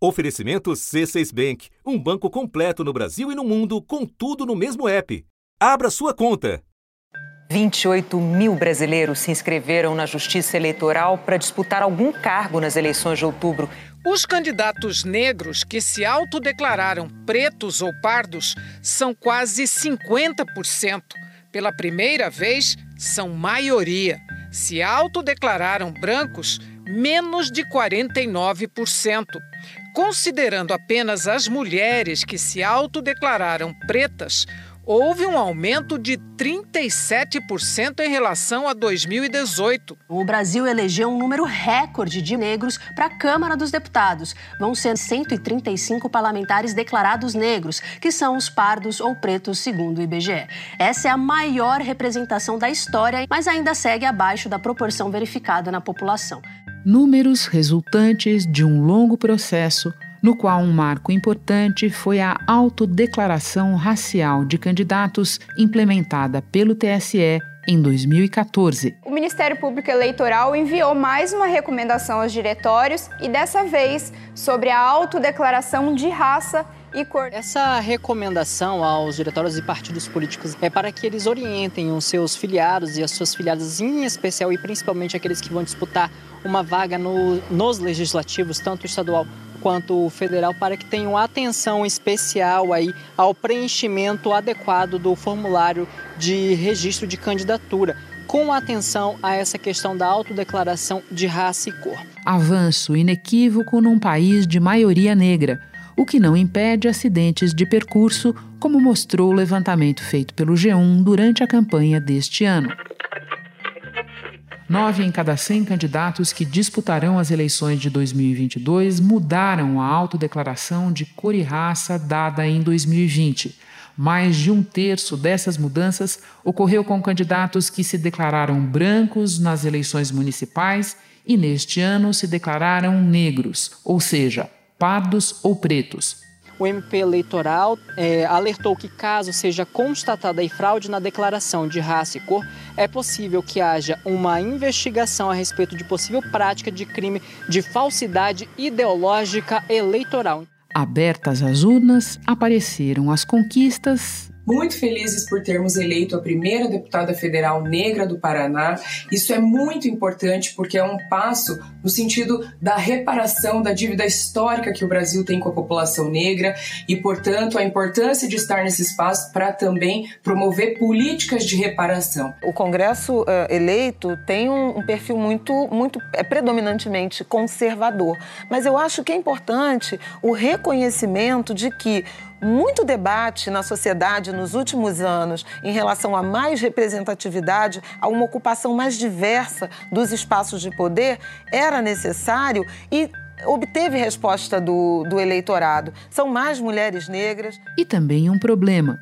Oferecimento C6 Bank, um banco completo no Brasil e no mundo, com tudo no mesmo app. Abra sua conta. 28 mil brasileiros se inscreveram na Justiça Eleitoral para disputar algum cargo nas eleições de outubro. Os candidatos negros que se autodeclararam pretos ou pardos são quase 50%. Pela primeira vez, são maioria. Se autodeclararam brancos, menos de 49%. Considerando apenas as mulheres que se autodeclararam pretas, houve um aumento de 37% em relação a 2018. O Brasil elegeu um número recorde de negros para a Câmara dos Deputados. Vão ser 135 parlamentares declarados negros, que são os pardos ou pretos, segundo o IBGE. Essa é a maior representação da história, mas ainda segue abaixo da proporção verificada na população. Números resultantes de um longo processo no qual um marco importante foi a autodeclaração racial de candidatos implementada pelo TSE em 2014. O Ministério Público Eleitoral enviou mais uma recomendação aos diretórios e dessa vez sobre a autodeclaração de raça e cor. Essa recomendação aos diretórios e partidos políticos é para que eles orientem os seus filiados e as suas filiadas, em especial e principalmente aqueles que vão disputar uma vaga no, nos legislativos, tanto estadual quanto federal para que tenham atenção especial aí ao preenchimento adequado do formulário de registro de candidatura com atenção a essa questão da autodeclaração de raça e cor. Avanço inequívoco num país de maioria negra, o que não impede acidentes de percurso, como mostrou o levantamento feito pelo G1 durante a campanha deste ano. Nove em cada cem candidatos que disputarão as eleições de 2022 mudaram a autodeclaração de cor e raça dada em 2020. Mais de um terço dessas mudanças ocorreu com candidatos que se declararam brancos nas eleições municipais e neste ano se declararam negros, ou seja, pardos ou pretos o MP Eleitoral é, alertou que, caso seja constatada fraude na declaração de raça e cor, é possível que haja uma investigação a respeito de possível prática de crime de falsidade ideológica eleitoral. Abertas as urnas, apareceram as conquistas muito felizes por termos eleito a primeira deputada federal negra do Paraná. Isso é muito importante porque é um passo no sentido da reparação da dívida histórica que o Brasil tem com a população negra e, portanto, a importância de estar nesse espaço para também promover políticas de reparação. O Congresso uh, eleito tem um, um, perfil muito, muito é predominantemente conservador, mas eu acho que é importante o reconhecimento de que muito debate na sociedade nos últimos anos em relação a mais representatividade, a uma ocupação mais diversa dos espaços de poder, era necessário e obteve resposta do, do eleitorado. São mais mulheres negras. E também um problema.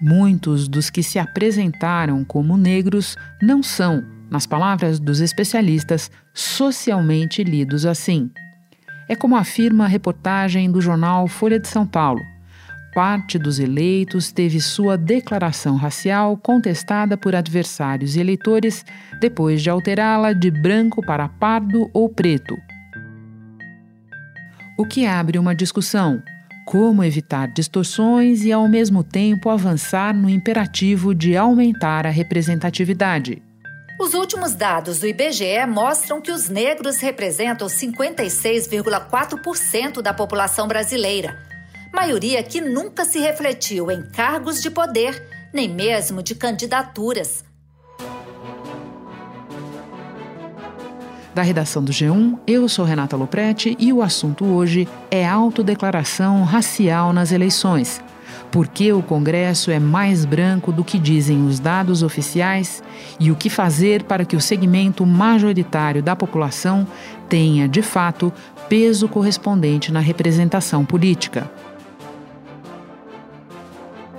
Muitos dos que se apresentaram como negros não são, nas palavras dos especialistas, socialmente lidos assim. É como afirma a reportagem do jornal Folha de São Paulo parte dos eleitos teve sua declaração racial contestada por adversários e eleitores depois de alterá-la de branco para pardo ou preto. O que abre uma discussão: como evitar distorções e, ao mesmo tempo, avançar no imperativo de aumentar a representatividade. Os últimos dados do IBGE mostram que os negros representam 56,4% da população brasileira maioria que nunca se refletiu em cargos de poder, nem mesmo de candidaturas. Da redação do G1, eu sou Renata Loprete e o assunto hoje é autodeclaração racial nas eleições. Por que o Congresso é mais branco do que dizem os dados oficiais e o que fazer para que o segmento majoritário da população tenha, de fato, peso correspondente na representação política.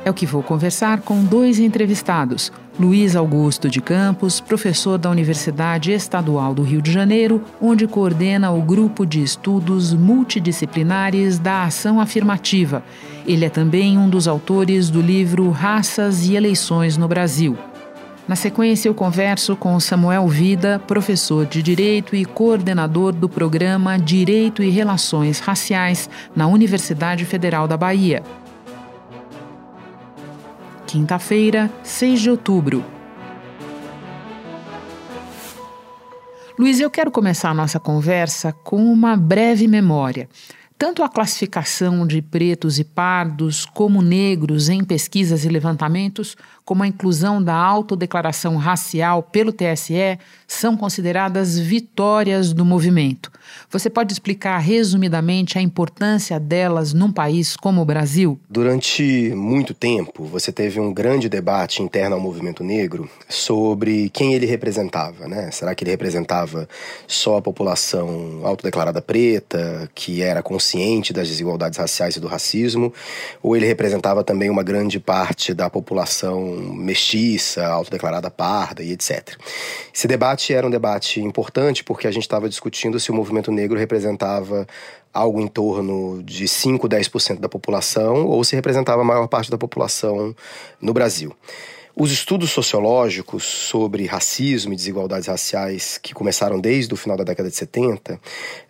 É o que vou conversar com dois entrevistados. Luiz Augusto de Campos, professor da Universidade Estadual do Rio de Janeiro, onde coordena o grupo de estudos multidisciplinares da Ação Afirmativa. Ele é também um dos autores do livro Raças e Eleições no Brasil. Na sequência, eu converso com Samuel Vida, professor de Direito e coordenador do programa Direito e Relações Raciais na Universidade Federal da Bahia. Quinta-feira, 6 de outubro. Luiz, eu quero começar a nossa conversa com uma breve memória. Tanto a classificação de pretos e pardos como negros em pesquisas e levantamentos, como a inclusão da autodeclaração racial pelo TSE, são consideradas vitórias do movimento. Você pode explicar resumidamente a importância delas num país como o Brasil? Durante muito tempo, você teve um grande debate interno ao movimento negro sobre quem ele representava, né? Será que ele representava só a população autodeclarada preta, que era consciente das desigualdades raciais e do racismo, ou ele representava também uma grande parte da população mestiça, autodeclarada parda e etc. Esse debate era um debate importante porque a gente estava discutindo se o movimento negro representava algo em torno de 5, 10% da população ou se representava a maior parte da população no Brasil. Os estudos sociológicos sobre racismo e desigualdades raciais, que começaram desde o final da década de 70,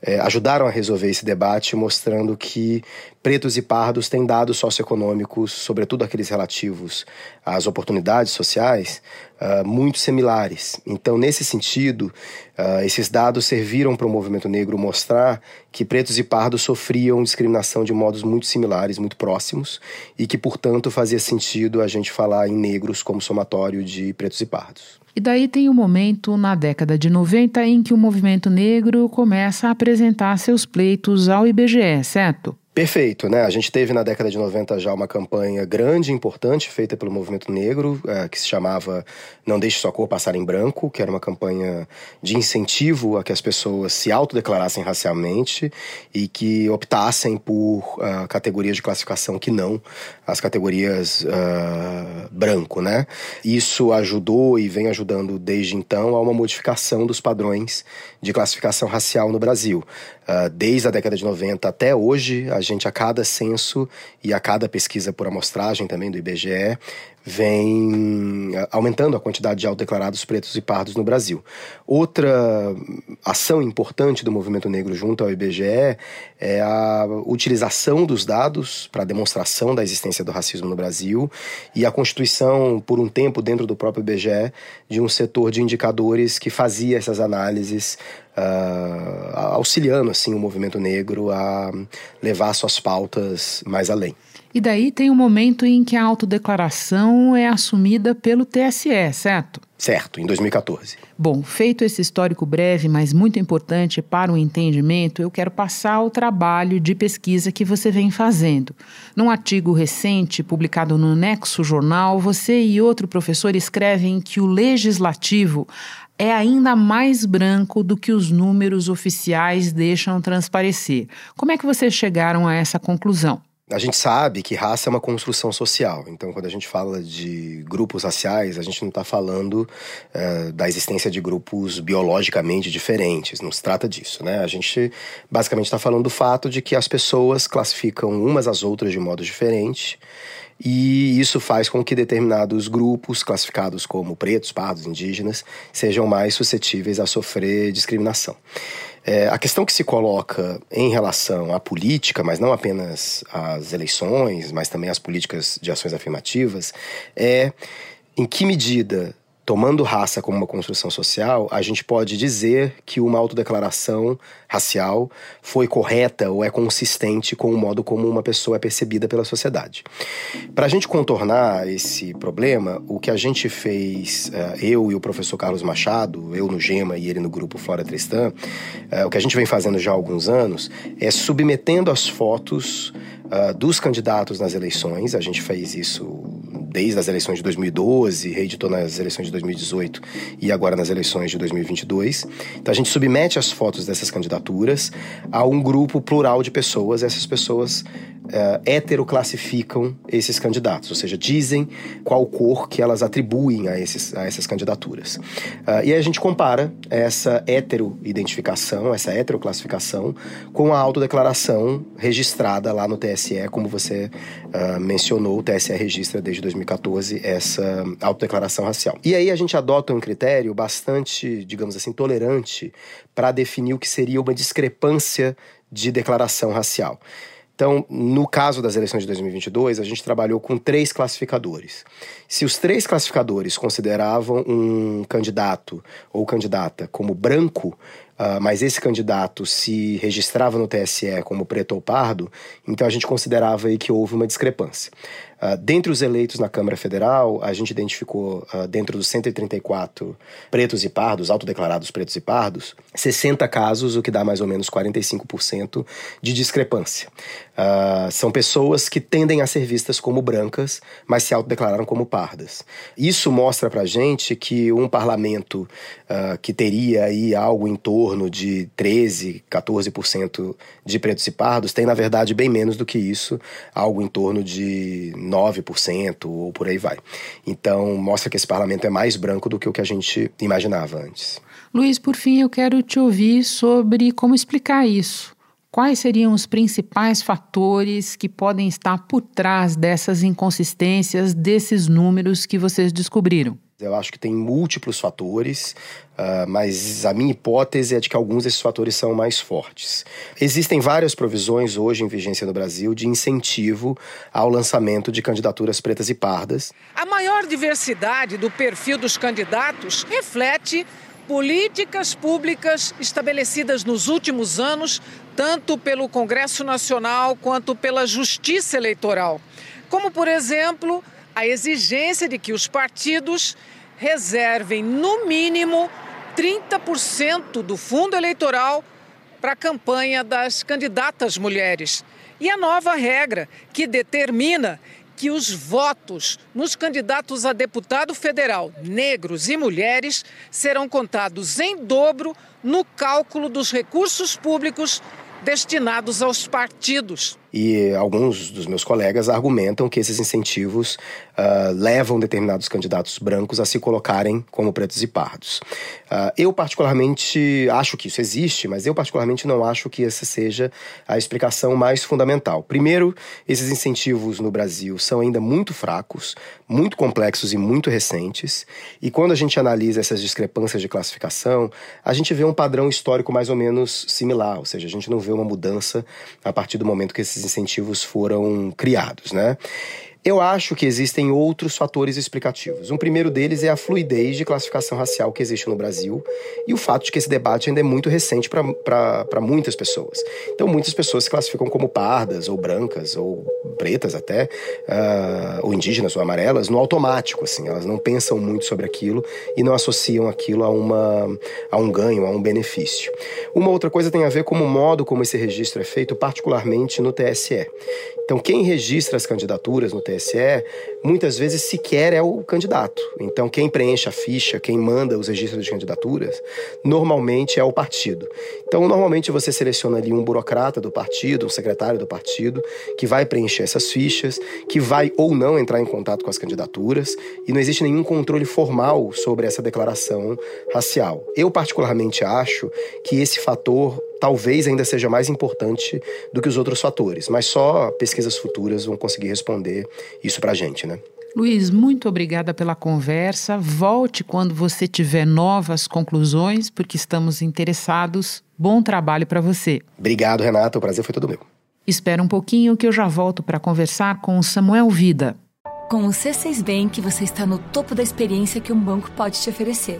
eh, ajudaram a resolver esse debate, mostrando que pretos e pardos têm dados socioeconômicos, sobretudo aqueles relativos às oportunidades sociais, uh, muito similares. Então, nesse sentido, uh, esses dados serviram para o movimento negro mostrar que pretos e pardos sofriam discriminação de modos muito similares, muito próximos, e que, portanto, fazia sentido a gente falar em negros como somatório de pretos e pardos. E daí tem um momento na década de 90 em que o movimento negro começa a apresentar seus pleitos ao IBGE, certo? Perfeito, né? A gente teve na década de 90 já uma campanha grande e importante feita pelo movimento negro, é, que se chamava Não Deixe Sua Cor Passar em Branco, que era uma campanha de incentivo a que as pessoas se autodeclarassem racialmente e que optassem por uh, categorias de classificação que não as categorias uh, branco, né? Isso ajudou e vem ajudando desde então a uma modificação dos padrões de classificação racial no Brasil. Uh, desde a década de 90 até hoje, a gente, a cada censo e a cada pesquisa por amostragem também do IBGE, vem aumentando a quantidade de autodeclarados pretos e pardos no Brasil. Outra ação importante do movimento negro junto ao IBGE é a utilização dos dados para demonstração da existência do racismo no Brasil e a constituição, por um tempo, dentro do próprio IBGE, de um setor de indicadores que fazia essas análises uh, auxiliando assim o movimento negro a levar suas pautas mais além. E daí tem um momento em que a autodeclaração é assumida pelo TSE, certo? Certo, em 2014. Bom, feito esse histórico breve, mas muito importante para o entendimento, eu quero passar ao trabalho de pesquisa que você vem fazendo. Num artigo recente publicado no Nexo Jornal, você e outro professor escrevem que o legislativo é ainda mais branco do que os números oficiais deixam transparecer. Como é que vocês chegaram a essa conclusão? A gente sabe que raça é uma construção social. Então, quando a gente fala de grupos raciais, a gente não está falando uh, da existência de grupos biologicamente diferentes. Não se trata disso, né? A gente basicamente está falando do fato de que as pessoas classificam umas às outras de modo diferente. E isso faz com que determinados grupos, classificados como pretos, pardos, indígenas, sejam mais suscetíveis a sofrer discriminação. É, a questão que se coloca em relação à política, mas não apenas às eleições, mas também às políticas de ações afirmativas, é em que medida tomando raça como uma construção social, a gente pode dizer que uma autodeclaração racial foi correta ou é consistente com o modo como uma pessoa é percebida pela sociedade. Para a gente contornar esse problema, o que a gente fez, eh, eu e o professor Carlos Machado, eu no GEMA e ele no grupo Flora Tristã, eh, o que a gente vem fazendo já há alguns anos é submetendo as fotos uh, dos candidatos nas eleições. A gente fez isso desde as eleições de 2012, reeditou nas eleições de 2018 e agora nas eleições de 2022. Então a gente submete as fotos dessas candidaturas a um grupo plural de pessoas. Essas pessoas uh, heteroclassificam esses candidatos, ou seja, dizem qual cor que elas atribuem a, esses, a essas candidaturas. Uh, e aí a gente compara essa heteroidentificação, essa heteroclassificação, com a autodeclaração registrada lá no TSE, como você uh, mencionou, o TSE registra desde 2012. 2014 essa autodeclaração racial. E aí a gente adota um critério bastante, digamos assim, tolerante para definir o que seria uma discrepância de declaração racial. Então, no caso das eleições de 2022, a gente trabalhou com três classificadores. Se os três classificadores consideravam um candidato ou candidata como branco, Uh, mas esse candidato se registrava no TSE como preto ou pardo, então a gente considerava aí que houve uma discrepância. Uh, dentre os eleitos na Câmara Federal, a gente identificou, uh, dentro dos 134 pretos e pardos, autodeclarados pretos e pardos, 60 casos, o que dá mais ou menos 45% de discrepância. Uh, são pessoas que tendem a ser vistas como brancas, mas se autodeclararam como pardas. Isso mostra pra gente que um parlamento que teria aí algo em torno de 13, 14% de pretos e pardos, tem na verdade bem menos do que isso, algo em torno de 9% ou por aí vai. Então, mostra que esse parlamento é mais branco do que o que a gente imaginava antes. Luiz, por fim, eu quero te ouvir sobre como explicar isso. Quais seriam os principais fatores que podem estar por trás dessas inconsistências, desses números que vocês descobriram? Eu acho que tem múltiplos fatores, uh, mas a minha hipótese é de que alguns desses fatores são mais fortes. Existem várias provisões hoje em vigência no Brasil de incentivo ao lançamento de candidaturas pretas e pardas. A maior diversidade do perfil dos candidatos reflete políticas públicas estabelecidas nos últimos anos, tanto pelo Congresso Nacional quanto pela Justiça Eleitoral. Como, por exemplo, a exigência de que os partidos reservem, no mínimo, 30% do fundo eleitoral para a campanha das candidatas mulheres. E a nova regra que determina que os votos nos candidatos a deputado federal, negros e mulheres, serão contados em dobro no cálculo dos recursos públicos destinados aos partidos. E alguns dos meus colegas argumentam que esses incentivos uh, levam determinados candidatos brancos a se colocarem como pretos e pardos. Uh, eu, particularmente, acho que isso existe, mas eu, particularmente, não acho que essa seja a explicação mais fundamental. Primeiro, esses incentivos no Brasil são ainda muito fracos, muito complexos e muito recentes, e quando a gente analisa essas discrepâncias de classificação, a gente vê um padrão histórico mais ou menos similar, ou seja, a gente não vê uma mudança a partir do momento que esses esses incentivos foram criados, né? Eu acho que existem outros fatores explicativos. Um primeiro deles é a fluidez de classificação racial que existe no Brasil e o fato de que esse debate ainda é muito recente para muitas pessoas. Então, muitas pessoas se classificam como pardas, ou brancas, ou pretas até, uh, ou indígenas, ou amarelas, no automático. Assim, elas não pensam muito sobre aquilo e não associam aquilo a, uma, a um ganho, a um benefício. Uma outra coisa tem a ver com o modo como esse registro é feito, particularmente no TSE. Então, quem registra as candidaturas no TSE, muitas vezes sequer é o candidato. Então, quem preenche a ficha, quem manda os registros de candidaturas, normalmente é o partido. Então, normalmente você seleciona ali um burocrata do partido, um secretário do partido, que vai preencher essas fichas, que vai ou não entrar em contato com as candidaturas, e não existe nenhum controle formal sobre essa declaração racial. Eu, particularmente, acho que esse fator talvez ainda seja mais importante do que os outros fatores, mas só pesquisas futuras vão conseguir responder isso para a gente, né? Luiz, muito obrigada pela conversa. Volte quando você tiver novas conclusões, porque estamos interessados. Bom trabalho para você. Obrigado, Renata. O prazer foi todo meu. Espera um pouquinho que eu já volto para conversar com o Samuel Vida. Com o C6 Bank, você está no topo da experiência que um banco pode te oferecer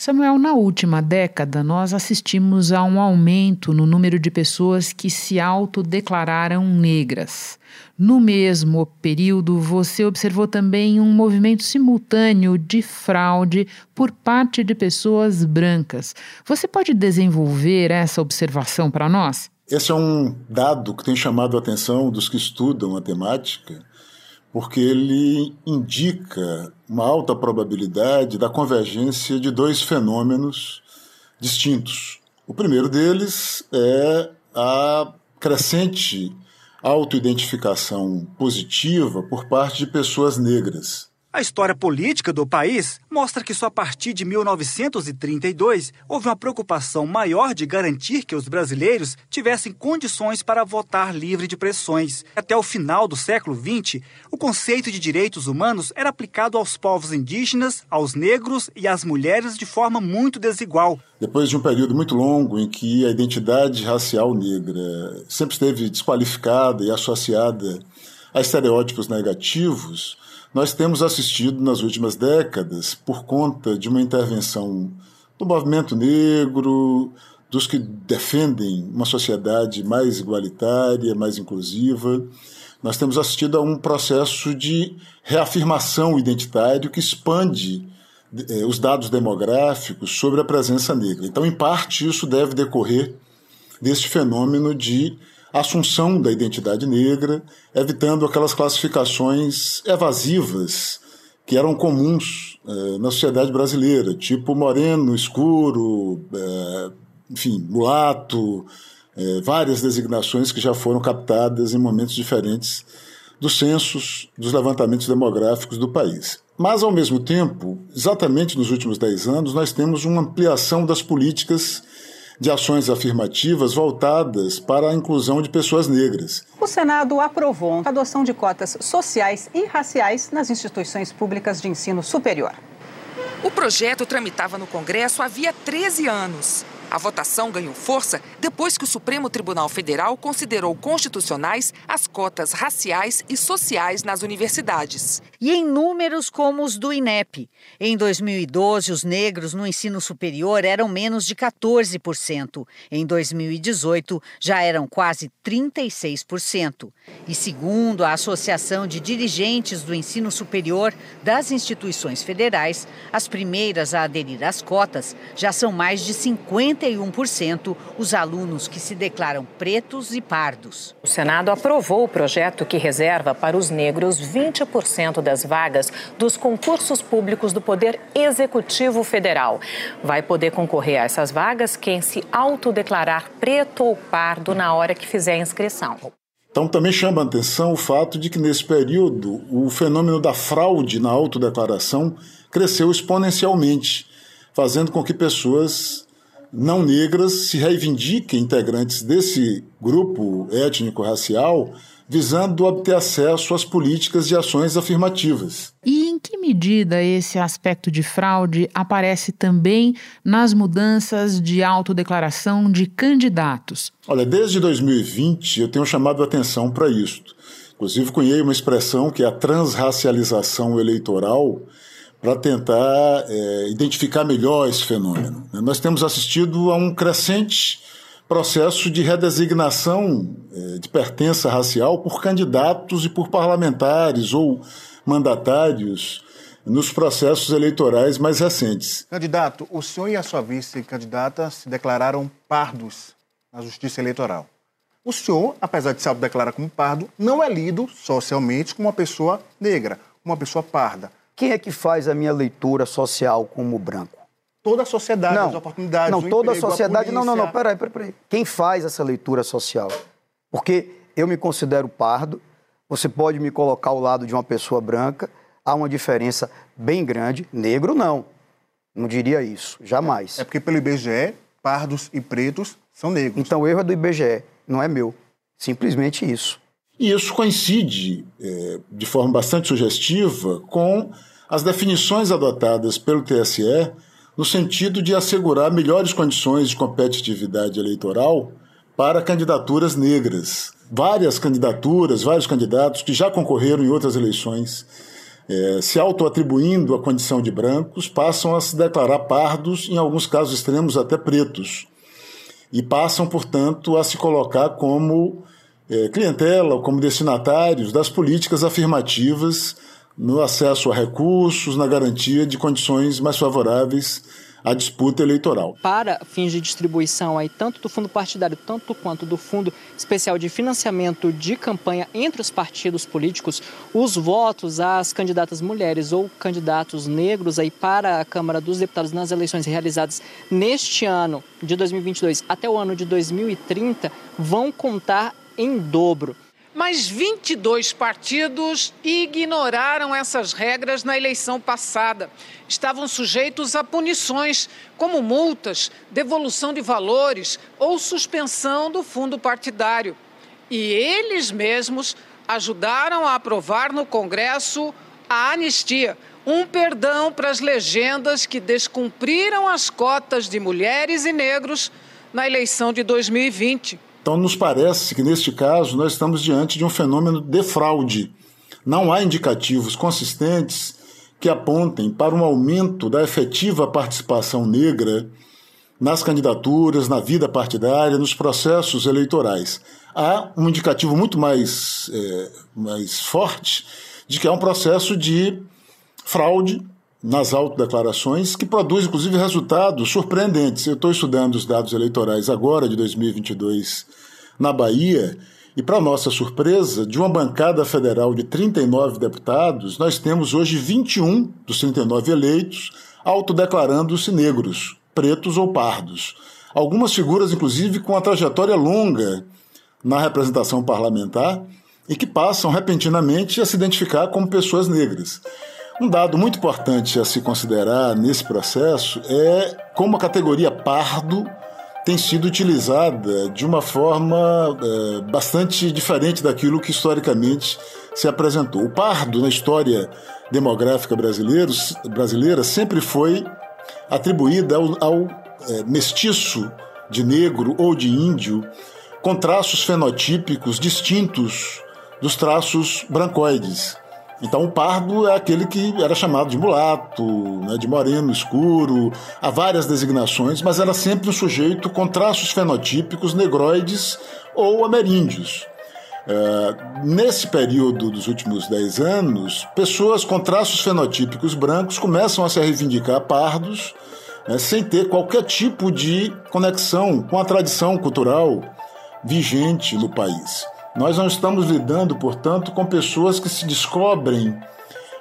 Samuel, na última década, nós assistimos a um aumento no número de pessoas que se autodeclararam negras. No mesmo período, você observou também um movimento simultâneo de fraude por parte de pessoas brancas. Você pode desenvolver essa observação para nós? Esse é um dado que tem chamado a atenção dos que estudam a temática, porque ele indica uma alta probabilidade da convergência de dois fenômenos distintos. O primeiro deles é a crescente autoidentificação positiva por parte de pessoas negras. A história política do país mostra que só a partir de 1932 houve uma preocupação maior de garantir que os brasileiros tivessem condições para votar livre de pressões. Até o final do século XX, o conceito de direitos humanos era aplicado aos povos indígenas, aos negros e às mulheres de forma muito desigual. Depois de um período muito longo em que a identidade racial negra sempre esteve desqualificada e associada a estereótipos negativos, nós temos assistido nas últimas décadas, por conta de uma intervenção do movimento negro, dos que defendem uma sociedade mais igualitária, mais inclusiva, nós temos assistido a um processo de reafirmação identitário que expande eh, os dados demográficos sobre a presença negra. Então, em parte, isso deve decorrer deste fenômeno de assunção da identidade negra, evitando aquelas classificações evasivas que eram comuns eh, na sociedade brasileira, tipo moreno, escuro, eh, enfim, mulato, eh, várias designações que já foram captadas em momentos diferentes dos censos, dos levantamentos demográficos do país. Mas, ao mesmo tempo, exatamente nos últimos dez anos, nós temos uma ampliação das políticas de ações afirmativas voltadas para a inclusão de pessoas negras. O Senado aprovou a adoção de cotas sociais e raciais nas instituições públicas de ensino superior. O projeto tramitava no Congresso havia 13 anos. A votação ganhou força depois que o Supremo Tribunal Federal considerou constitucionais as cotas raciais e sociais nas universidades. E em números como os do INEP. Em 2012, os negros no ensino superior eram menos de 14%. Em 2018, já eram quase 36%. E segundo a Associação de Dirigentes do Ensino Superior das instituições federais, as primeiras a aderir às cotas já são mais de 50 51% os alunos que se declaram pretos e pardos. O Senado aprovou o projeto que reserva para os negros 20% das vagas dos concursos públicos do Poder Executivo Federal. Vai poder concorrer a essas vagas quem se autodeclarar preto ou pardo na hora que fizer a inscrição. Então também chama a atenção o fato de que nesse período o fenômeno da fraude na autodeclaração cresceu exponencialmente, fazendo com que pessoas não negras se reivindiquem integrantes desse grupo étnico-racial, visando obter acesso às políticas de ações afirmativas. E em que medida esse aspecto de fraude aparece também nas mudanças de autodeclaração de candidatos? Olha, desde 2020 eu tenho chamado a atenção para isso. Inclusive, cunhei uma expressão que é a transracialização eleitoral, para tentar é, identificar melhor esse fenômeno. Nós temos assistido a um crescente processo de redesignação é, de pertença racial por candidatos e por parlamentares ou mandatários nos processos eleitorais mais recentes. Candidato, o senhor e a sua vice-candidata se declararam pardos na Justiça Eleitoral. O senhor, apesar de se autodeclarar como pardo, não é lido socialmente como uma pessoa negra, uma pessoa parda. Quem é que faz a minha leitura social como branco? Toda a sociedade, não, as oportunidades. Não, toda emprego, a sociedade. a não, não, não, peraí, peraí, peraí. Quem faz essa leitura social? Porque eu me considero pardo, você pode me colocar ao lado de uma pessoa branca, há uma diferença bem grande. Negro, não. Não diria isso, jamais. É porque pelo IBGE, pardos e pretos são negros. Então o erro é do IBGE, não é meu. Simplesmente isso. E isso coincide, é, de forma bastante sugestiva, com as definições adotadas pelo TSE no sentido de assegurar melhores condições de competitividade eleitoral para candidaturas negras. Várias candidaturas, vários candidatos que já concorreram em outras eleições, é, se autoatribuindo a condição de brancos, passam a se declarar pardos, em alguns casos extremos até pretos, e passam, portanto, a se colocar como é, clientela como destinatários das políticas afirmativas no acesso a recursos, na garantia de condições mais favoráveis a disputa eleitoral. Para fins de distribuição aí, tanto do fundo partidário, tanto quanto do fundo especial de financiamento de campanha entre os partidos políticos, os votos às candidatas mulheres ou candidatos negros aí para a Câmara dos Deputados nas eleições realizadas neste ano de 2022 até o ano de 2030 vão contar em dobro. Mas 22 partidos ignoraram essas regras na eleição passada. Estavam sujeitos a punições, como multas, devolução de valores ou suspensão do fundo partidário. E eles mesmos ajudaram a aprovar no Congresso a anistia, um perdão para as legendas que descumpriram as cotas de mulheres e negros na eleição de 2020. Então, nos parece que, neste caso, nós estamos diante de um fenômeno de fraude. Não há indicativos consistentes que apontem para um aumento da efetiva participação negra nas candidaturas, na vida partidária, nos processos eleitorais. Há um indicativo muito mais, é, mais forte de que há um processo de fraude nas autodeclarações, que produz, inclusive, resultados surpreendentes. Eu estou estudando os dados eleitorais agora, de 2022, na Bahia, e, para nossa surpresa, de uma bancada federal de 39 deputados, nós temos hoje 21 dos 39 eleitos autodeclarando-se negros, pretos ou pardos. Algumas figuras, inclusive, com uma trajetória longa na representação parlamentar e que passam repentinamente a se identificar como pessoas negras. Um dado muito importante a se considerar nesse processo é como a categoria pardo tem sido utilizada de uma forma é, bastante diferente daquilo que historicamente se apresentou. O pardo, na história demográfica brasileiro, brasileira, sempre foi atribuída ao, ao é, mestiço de negro ou de índio, com traços fenotípicos distintos dos traços brancoides. Então, o pardo é aquele que era chamado de mulato, né, de moreno escuro, há várias designações, mas era sempre um sujeito com traços fenotípicos negroides ou ameríndios. É, nesse período dos últimos dez anos, pessoas com traços fenotípicos brancos começam a se reivindicar pardos, né, sem ter qualquer tipo de conexão com a tradição cultural vigente no país. Nós não estamos lidando, portanto, com pessoas que se descobrem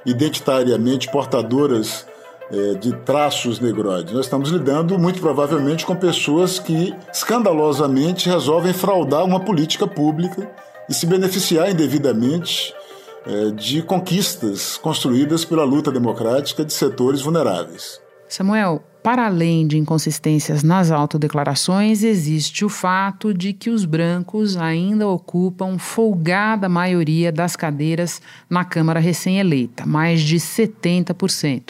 identitariamente portadoras é, de traços negroides. Nós estamos lidando, muito provavelmente, com pessoas que escandalosamente resolvem fraudar uma política pública e se beneficiar indevidamente é, de conquistas construídas pela luta democrática de setores vulneráveis. Samuel, para além de inconsistências nas autodeclarações, existe o fato de que os brancos ainda ocupam folgada maioria das cadeiras na Câmara recém-eleita, mais de 70%.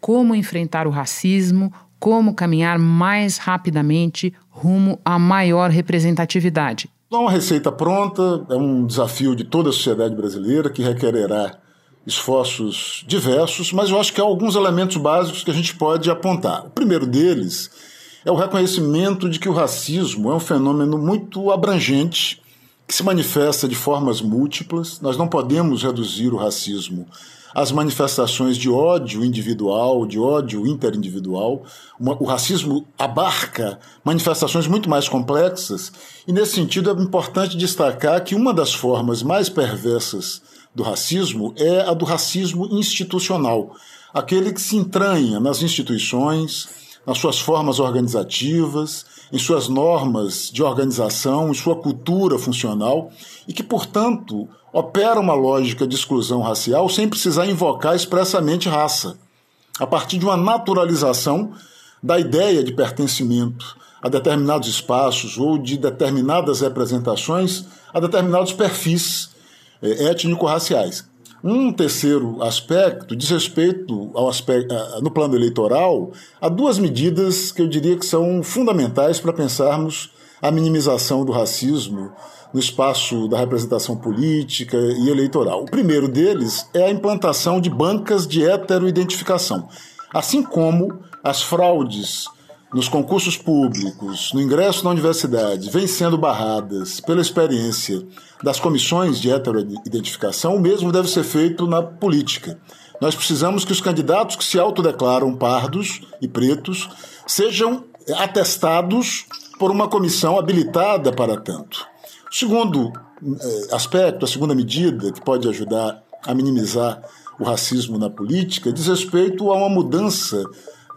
Como enfrentar o racismo? Como caminhar mais rapidamente rumo a maior representatividade? Não é uma receita pronta, é um desafio de toda a sociedade brasileira que requererá esforços diversos, mas eu acho que há alguns elementos básicos que a gente pode apontar. O primeiro deles é o reconhecimento de que o racismo é um fenômeno muito abrangente, que se manifesta de formas múltiplas. Nós não podemos reduzir o racismo às manifestações de ódio individual, de ódio interindividual. O racismo abarca manifestações muito mais complexas, e nesse sentido é importante destacar que uma das formas mais perversas do racismo é a do racismo institucional, aquele que se entranha nas instituições, nas suas formas organizativas, em suas normas de organização, em sua cultura funcional e que, portanto, opera uma lógica de exclusão racial sem precisar invocar expressamente raça, a partir de uma naturalização da ideia de pertencimento a determinados espaços ou de determinadas representações a determinados perfis étnico-raciais. Um terceiro aspecto diz respeito ao aspecto, no plano eleitoral a duas medidas que eu diria que são fundamentais para pensarmos a minimização do racismo no espaço da representação política e eleitoral. O primeiro deles é a implantação de bancas de heteroidentificação, assim como as fraudes nos concursos públicos, no ingresso na universidade, vêm sendo barradas pela experiência das comissões de heteroidentificação, o mesmo deve ser feito na política. Nós precisamos que os candidatos que se autodeclaram pardos e pretos sejam atestados por uma comissão habilitada para tanto. O segundo eh, aspecto, a segunda medida que pode ajudar a minimizar o racismo na política diz respeito a uma mudança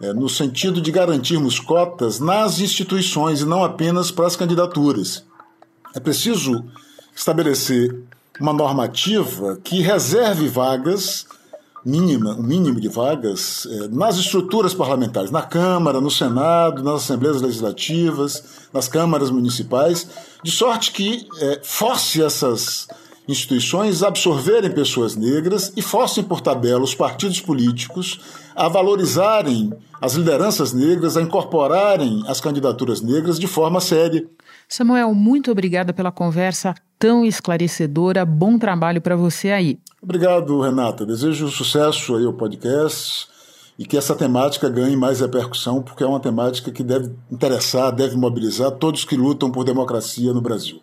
é, no sentido de garantirmos cotas nas instituições e não apenas para as candidaturas. É preciso estabelecer uma normativa que reserve vagas mínima, um mínimo de vagas é, nas estruturas parlamentares, na Câmara, no Senado, nas Assembleias Legislativas, nas câmaras municipais, de sorte que é, force essas instituições absorverem pessoas negras e forcem por tabela os partidos políticos a valorizarem as lideranças negras, a incorporarem as candidaturas negras de forma séria. Samuel, muito obrigada pela conversa tão esclarecedora. Bom trabalho para você aí. Obrigado, Renata. Desejo sucesso aí ao podcast e que essa temática ganhe mais repercussão, porque é uma temática que deve interessar, deve mobilizar todos que lutam por democracia no Brasil.